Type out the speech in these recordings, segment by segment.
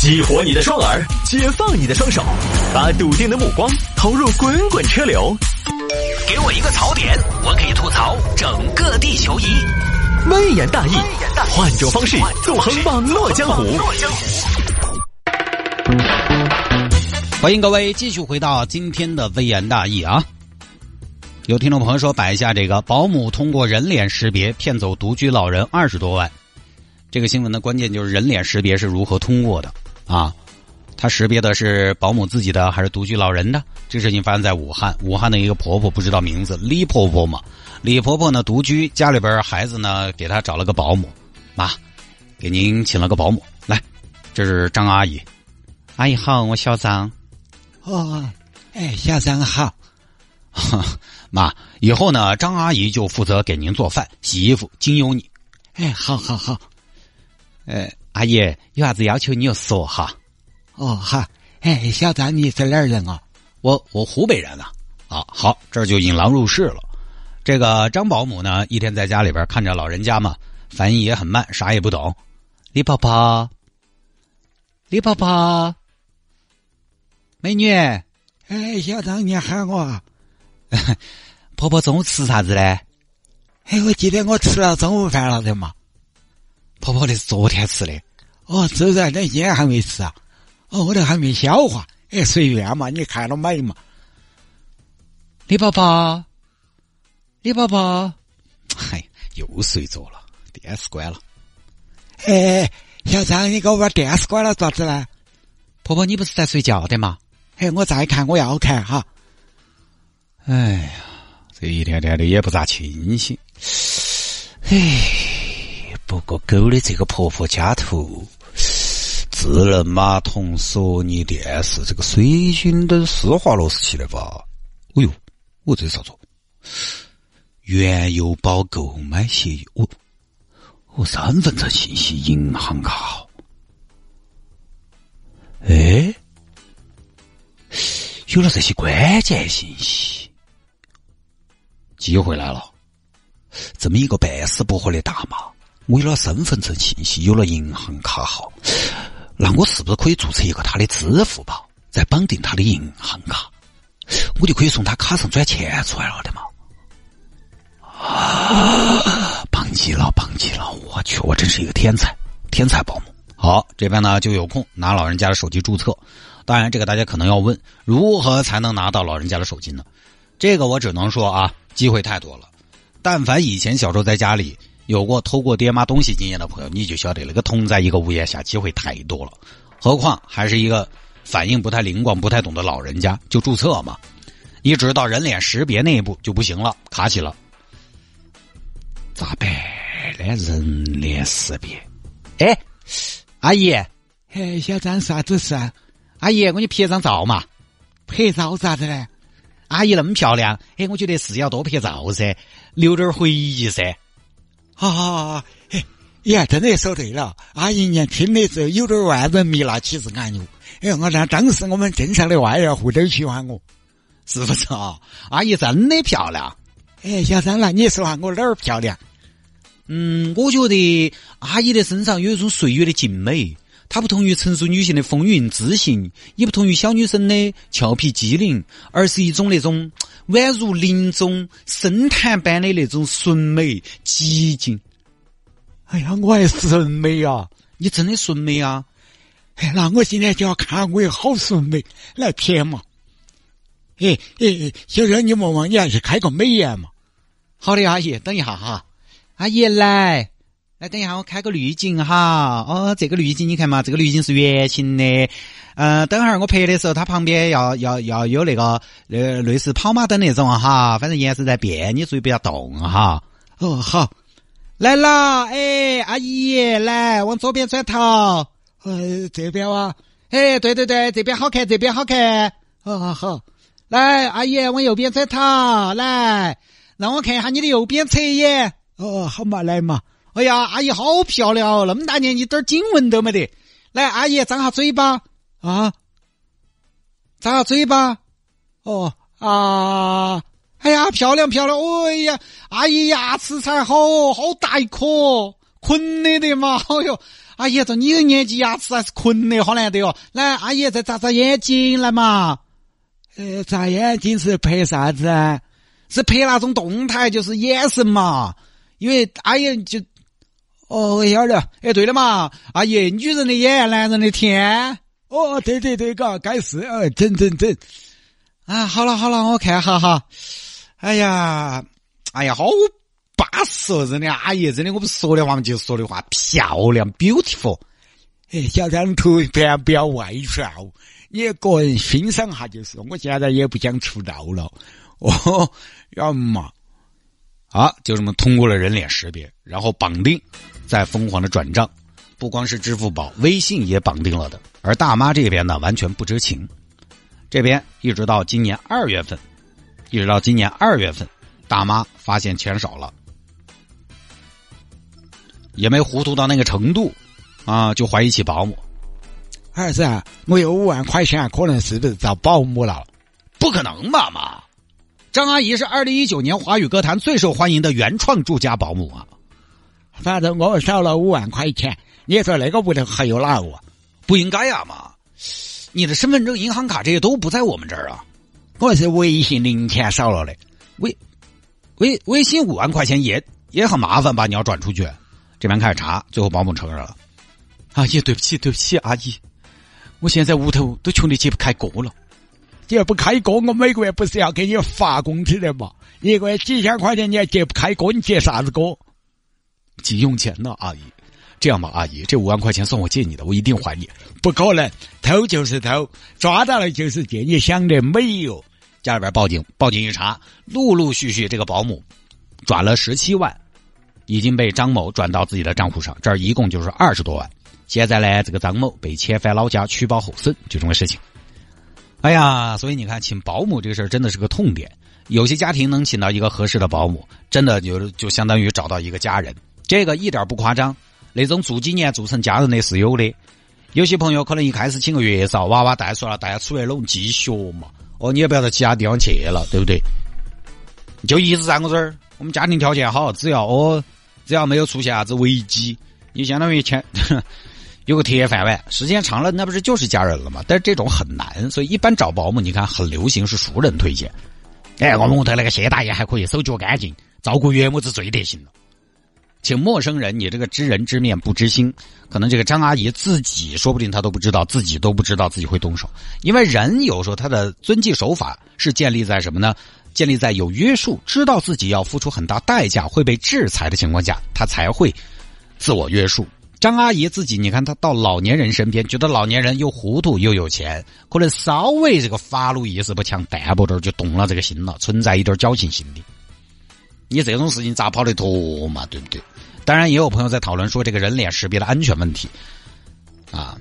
激活你的双耳，解放你的双手，把笃定的目光投入滚滚车流。给我一个槽点，我可以吐槽整个地球仪。微言大义，换种方式纵横网络江湖。欢迎各位继续回到今天的微言大义啊！有听众朋友说摆一下这个保姆通过人脸识别骗走独居老人二十多万。这个新闻的关键就是人脸识别是如何通过的啊？他识别的是保姆自己的还是独居老人的？这事情发生在武汉，武汉的一个婆婆不知道名字，李婆婆嘛。李婆婆呢独居，家里边孩子呢给她找了个保姆，妈，给您请了个保姆来，这是张阿姨，阿姨好，我小张。哦，哎，小张好，妈，以后呢张阿姨就负责给您做饭、洗衣服，经由你。哎，好好好。呃，阿姨有啥子要求你就说哈。哦，好。哎，小张你是哪儿人啊？我我湖北人啊。啊，好，这就引狼入室了。这个张保姆呢，一天在家里边看着老人家嘛，反应也很慢，啥也不懂。李婆婆，李婆婆，美女，哎，小张你喊我。婆婆中午吃啥子嘞？哎，我记得我吃了中午饭了的嘛。婆婆，那是昨天吃的。哦，这在那今天还没吃啊。哦，我都还没消化。哎，随便嘛，你看了买嘛？李宝宝，李宝宝，嗨，又睡着了，电视关了。哎，小张，你给我把电视关了，咋子呢？婆婆，你不是在睡觉的吗？哎，我再看，我要看哈。哎呀，这一天天的也不咋清醒。哎。不过狗的这个婆婆家头，智能马桶、索尼电视，这个水晶灯、施华洛世奇的吧？哎呦，我这啥子？原油宝购买协议，我我身份证信息、银行卡号，哎，有了这些关键信息，机会来了！这么一个半死不活的大妈。为了身份证信息，有了银行卡号，那我是不是可以注册一个他的支付宝，再绑定他的银行卡，我就可以从他卡上转钱出来了的嘛？啊！棒极了，棒极了！我去，我真是一个天才，天才保姆。好，这边呢就有空拿老人家的手机注册。当然，这个大家可能要问，如何才能拿到老人家的手机呢？这个我只能说啊，机会太多了。但凡以前小时候在家里。有过偷过爹妈东西经验的朋友，你就晓得那个同在一个屋檐下机会太多了，何况还是一个反应不太灵光、不太懂的老人家，就注册嘛，一直到人脸识别那一步就不行了，卡起了，咋办呢？人脸识别？哎，阿姨，哎，小张啥子事啊？阿姨，我给你拍张照嘛，拍照咋子呢？阿姨那么漂亮，哎，我觉得是要多拍照噻，留点回忆噻。好好好，哎，呀，真的说对了。阿姨年轻的时候有点万人迷，那岂是俺哟？哎，我那当时我们镇上的外人户都喜欢我，是不是啊？阿姨真的漂亮。哎，小三来你说下我哪儿漂亮？嗯，我觉得阿姨的身上有一种岁月的静美，它不同于成熟女性的风韵自信，也不同于小女生的俏皮机灵，而是一种那种。宛如林中深潭般的那种纯美寂静。哎呀，我还是纯美啊！你真的纯美啊！哎，那我今天就要看我有好纯美来骗嘛！哎哎哎，小热，你莫忘你还是开个美颜嘛！好的，阿姨，等一下哈。阿姨来，来等一下，我开个滤镜哈。哦，这个滤镜你看嘛，这个滤镜是圆形的。嗯，等会儿我拍的时候，它旁边要要要有那个呃类似跑马灯那种哈，反正颜色在变，你注意不要动哈。哦，好，来了，哎，阿姨，来往左边转头，呃，这边哇，哎，对对对，这边好看，这边好看，好好，来，阿姨往右边转头，来，让我看一下你的右边侧眼。哦，好嘛，来嘛，哎呀，阿姨好漂亮哦，那么大年纪点儿颈纹都没得。来，阿姨张下嘴巴。啊！张下嘴巴，哦啊！哎呀，漂亮漂亮！哎呀，阿姨牙齿才好，好大一颗，困的的嘛！哎呦，阿姨，这你的年纪牙齿还是困的，好难得哦。来，阿姨再眨眨眼睛来嘛。呃，眨眼睛是拍啥子？是拍那种动态，就是眼神嘛。因为阿姨就，哦，晓得。哎，对了嘛，阿姨，女人的眼，男人的天。哦，对对对，嘎，该是，呃，整整整。啊，好了好了，我看哈哈。哎呀，哎呀，好巴适哦！真的，阿姨，真的，我不是说的话嘛，就是说的话，漂亮，beautiful。哎，小张图片不要外传哦，你个人欣赏下就是。我现在也不想出道了。哦，要么。啊，就这么通过了人脸识别，然后绑定，再疯狂的转账，不光是支付宝、微信也绑定了的。而大妈这边呢，完全不知情。这边一直到今年二月份，一直到今年二月份，大妈发现钱少了，也没糊涂到那个程度，啊，就怀疑起保姆。儿子，我有五万块钱，可能是不是找保姆了？不可能吧妈！张阿姨是二零一九年华语歌坛最受欢迎的原创住家保姆啊。反正我少了五万块钱，你说那个屋头还有哪个？不应该呀嘛！你的身份证、银行卡这些都不在我们这儿啊。我是微信零钱少了的，微微微信五万块钱也也很麻烦吧？你要转出去，这边开始查，最后保姆承认了。阿姨，对不起，对不起，阿姨，我现在屋头都穷得揭不开锅了。揭不开锅，我每个月不是要给你发工资的嘛？一个月几千块钱，你还揭不开锅？你揭啥子锅？急用钱呢，阿姨。这样吧，阿姨，这五万块钱算我借你的，我一定还你。不可能，偷就是偷，抓到了就是借。你想的美哟！家里边报警，报警一查，陆陆续续这个保姆转了十七万，已经被张某转到自己的账户上，这儿一共就是二十多万。现在呢，这个张某被遣返老家取保候审，就这么事情。哎呀，所以你看，请保姆这个事儿真的是个痛点。有些家庭能请到一个合适的保姆，真的就就相当于找到一个家人，这个一点不夸张。那种住几年做成家人的是有的，有些朋友可能一开始请个月嫂，娃娃带出来，大家出来拢继续嘛。哦，你也不要到其他地方去了，对不对？就一直在我这儿，我们家庭条件好，只要哦，只要没有出现啥子危机，你相当于钱 有个铁饭碗，时间长了那不是就是家人了吗？但是这种很难，所以一般找保姆，你看很流行是熟人推荐。哎，我们屋头那个谢大爷还可以，手脚干净，照顾岳母子最得行了。请陌生人，你这个知人知面不知心，可能这个张阿姨自己说不定她都不知道，自己都不知道自己会动手。因为人有时候他的遵纪守法是建立在什么呢？建立在有约束，知道自己要付出很大代价会被制裁的情况下，他才会自我约束。张阿姨自己，你看她到老年人身边，觉得老年人又糊涂又有钱，可能稍微这个法律意识不强，淡薄点就动了这个心了，存在一点侥幸心理。你这种事情咋跑得脱嘛？对不对？当然，也有朋友在讨论说这个人脸识别的安全问题。啊，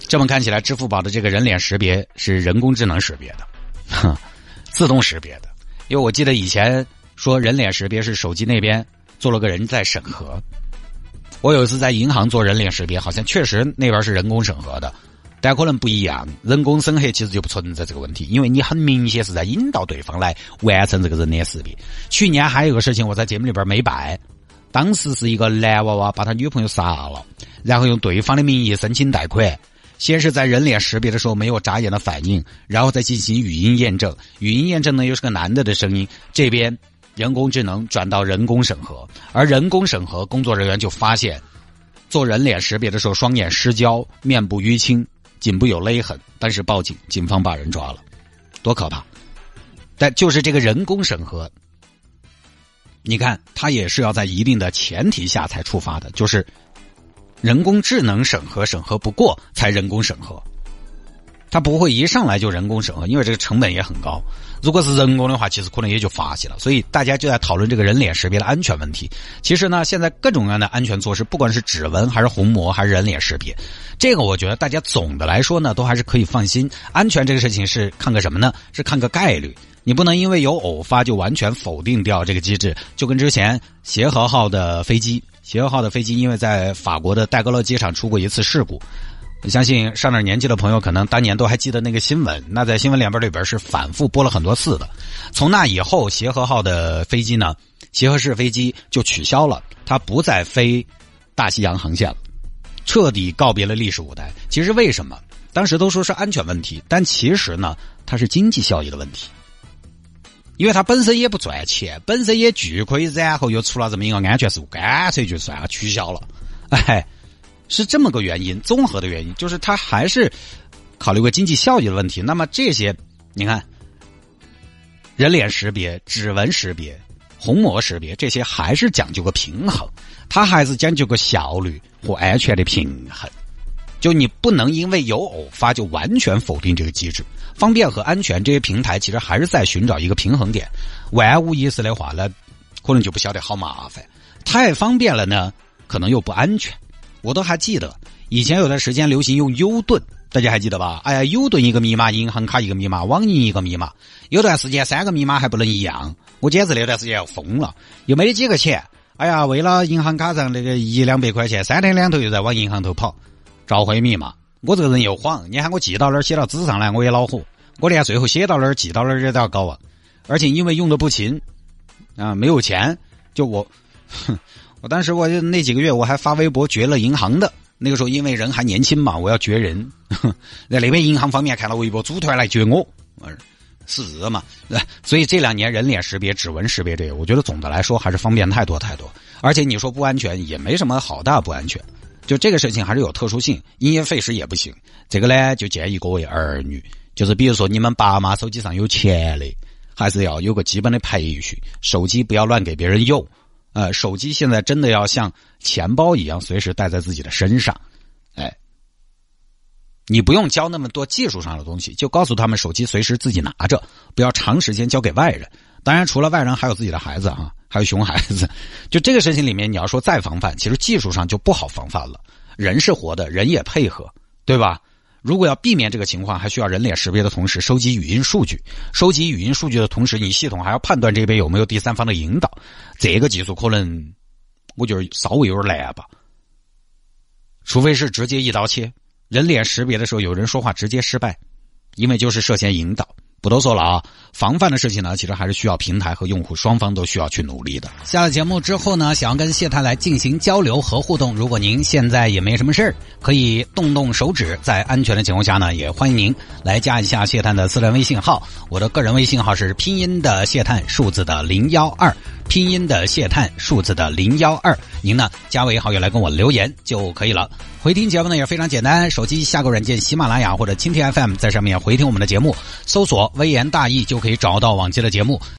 这么看起来，支付宝的这个人脸识别是人工智能识别的，哼，自动识别的。因为我记得以前说人脸识别是手机那边做了个人在审核。我有一次在银行做人脸识别，好像确实那边是人工审核的。但可能不一样，人工审核其实就不存在这个问题，因为你很明显是在引导对方来完成这个人脸识别。去年还有个事情，我在节目里边没摆，当时是一个男娃娃把他女朋友杀了，然后用对方的名义申请贷款，先是在人脸识别的时候没有眨眼的反应，然后再进行语音验证，语音验证呢又是个男的的声音，这边人工智能转到人工审核，而人工审核工作人员就发现，做人脸识别的时候双眼失焦，面部淤青。颈部有勒痕，但是报警，警方把人抓了，多可怕！但就是这个人工审核，你看，他也是要在一定的前提下才触发的，就是人工智能审核审核不过才人工审核。它不会一上来就人工审核，因为这个成本也很高。如果是人工的话，其实可能也就发起了。所以大家就在讨论这个人脸识别的安全问题。其实呢，现在各种各样的安全措施，不管是指纹还是虹膜还是人脸识别，这个我觉得大家总的来说呢，都还是可以放心。安全这个事情是看个什么呢？是看个概率。你不能因为有偶发就完全否定掉这个机制。就跟之前协和号的飞机，协和号的飞机因为在法国的戴高乐机场出过一次事故。我相信上点年纪的朋友可能当年都还记得那个新闻。那在新闻联播里边是反复播了很多次的。从那以后，协和号的飞机呢，协和式飞机就取消了，它不再飞大西洋航线了，彻底告别了历史舞台。其实为什么？当时都说是安全问题，但其实呢，它是经济效益的问题。因为它本身也不赚钱，本身也巨亏，然后又出了这么一个安全事故，干脆就算了，取消了。哎，是这么个原因，综合的原因，就是它还是考虑过经济效益的问题。那么这些，你看，人脸识别、指纹识别、虹膜识别，这些还是讲究个平衡，它还是讲究个效率和安全的平衡。就你不能因为有偶发就完全否定这个机制，方便和安全这些平台其实还是在寻找一个平衡点。万无一失的话呢，可能就不晓得好麻烦。太方便了呢，可能又不安全。我都还记得以前有段时间流行用 U 盾，大家还记得吧？哎呀，U 盾一个密码，银行卡一个密码，网银一个密码。有段时间三个密码还不能一样，我简直那段时间要疯了，又没得几个钱。哎呀，为了银行卡上那个一两百块钱，三天两头又在往银行头跑。召回密码，我这个人又慌，你喊我记到哪儿写到纸上来，我也恼火。我连最后写到哪儿记到哪儿也都要搞啊！而且因为用的不勤，啊，没有钱，就我，我当时我就那几个月我还发微博绝了银行的。那个时候因为人还年轻嘛，我要绝人，在那边银行方面看到微博组团来绝我，是嘛？所以这两年人脸识别、指纹识别这个，我觉得总的来说还是方便太多太多。而且你说不安全，也没什么好大不安全。就这个事情还是有特殊性，因噎废食也不行。这个呢，就建议各位儿女，就是比如说你们爸妈手机上有钱的，还是要有个基本的培训，手机不要乱给别人用。呃，手机现在真的要像钱包一样，随时带在自己的身上。哎，你不用教那么多技术上的东西，就告诉他们手机随时自己拿着，不要长时间交给外人。当然，除了外人，还有自己的孩子啊。还有熊孩子，就这个事情里面，你要说再防范，其实技术上就不好防范了。人是活的，人也配合，对吧？如果要避免这个情况，还需要人脸识别的同时，收集语音数据。收集语音数据的同时，你系统还要判断这边有没有第三方的引导。这个技术可能，我觉得稍微有点难吧。除非是直接一刀切，人脸识别的时候有人说话直接失败，因为就是涉嫌引导。不多说了啊，防范的事情呢，其实还是需要平台和用户双方都需要去努力的。下了节目之后呢，想要跟谢探来进行交流和互动，如果您现在也没什么事儿，可以动动手指，在安全的情况下呢，也欢迎您来加一下谢探的私人微信号。我的个人微信号是拼音的谢探，数字的零幺二，拼音的谢探，数字的零幺二。您呢，加为好友来跟我留言就可以了。回听节目呢也非常简单，手机下个软件喜马拉雅或者蜻蜓 FM，在上面回听我们的节目，搜索“微言大义”就可以找到往期的节目。